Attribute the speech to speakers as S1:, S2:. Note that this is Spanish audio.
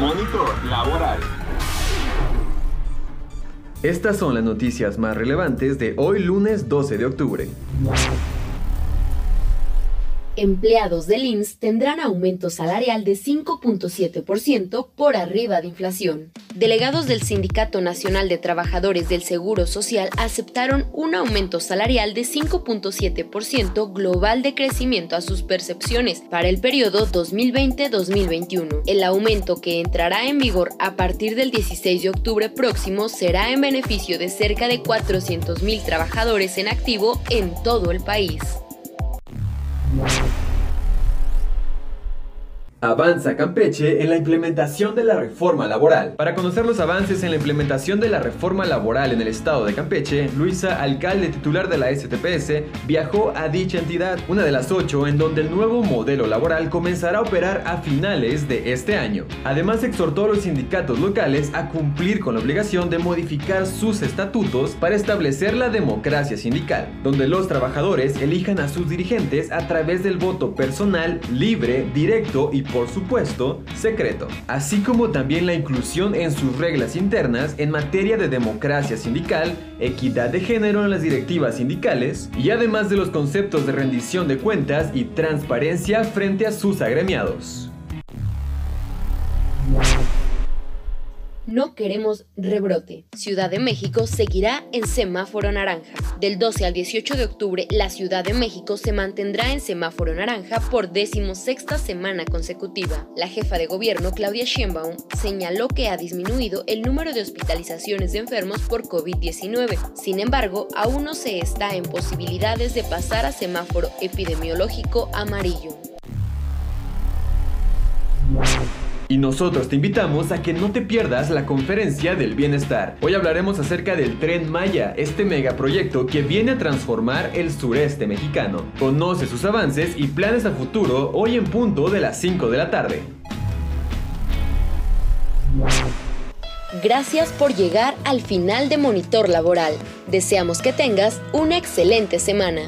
S1: Monitor Laboral.
S2: Estas son las noticias más relevantes de hoy lunes 12 de octubre.
S3: Empleados del INS tendrán aumento salarial de 5.7% por arriba de inflación. Delegados del Sindicato Nacional de Trabajadores del Seguro Social aceptaron un aumento salarial de 5.7% global de crecimiento a sus percepciones para el periodo 2020-2021. El aumento que entrará en vigor a partir del 16 de octubre próximo será en beneficio de cerca de 400.000 trabajadores en activo en todo el país.
S2: Avanza Campeche en la implementación de la reforma laboral. Para conocer los avances en la implementación de la reforma laboral en el estado de Campeche, Luisa, alcalde titular de la STPS, viajó a dicha entidad, una de las ocho en donde el nuevo modelo laboral comenzará a operar a finales de este año. Además, exhortó a los sindicatos locales a cumplir con la obligación de modificar sus estatutos para establecer la democracia sindical, donde los trabajadores elijan a sus dirigentes a través del voto personal, libre, directo y por supuesto, secreto, así como también la inclusión en sus reglas internas en materia de democracia sindical, equidad de género en las directivas sindicales y además de los conceptos de rendición de cuentas y transparencia frente a sus agremiados.
S3: No queremos rebrote. Ciudad de México seguirá en semáforo naranja. Del 12 al 18 de octubre, la Ciudad de México se mantendrá en semáforo naranja por decimosexta semana consecutiva. La jefa de gobierno, Claudia Sheinbaum, señaló que ha disminuido el número de hospitalizaciones de enfermos por COVID-19. Sin embargo, aún no se está en posibilidades de pasar a semáforo epidemiológico amarillo.
S2: Y nosotros te invitamos a que no te pierdas la conferencia del bienestar. Hoy hablaremos acerca del tren Maya, este megaproyecto que viene a transformar el sureste mexicano. Conoce sus avances y planes a futuro hoy en punto de las 5 de la tarde.
S3: Gracias por llegar al final de Monitor Laboral. Deseamos que tengas una excelente semana.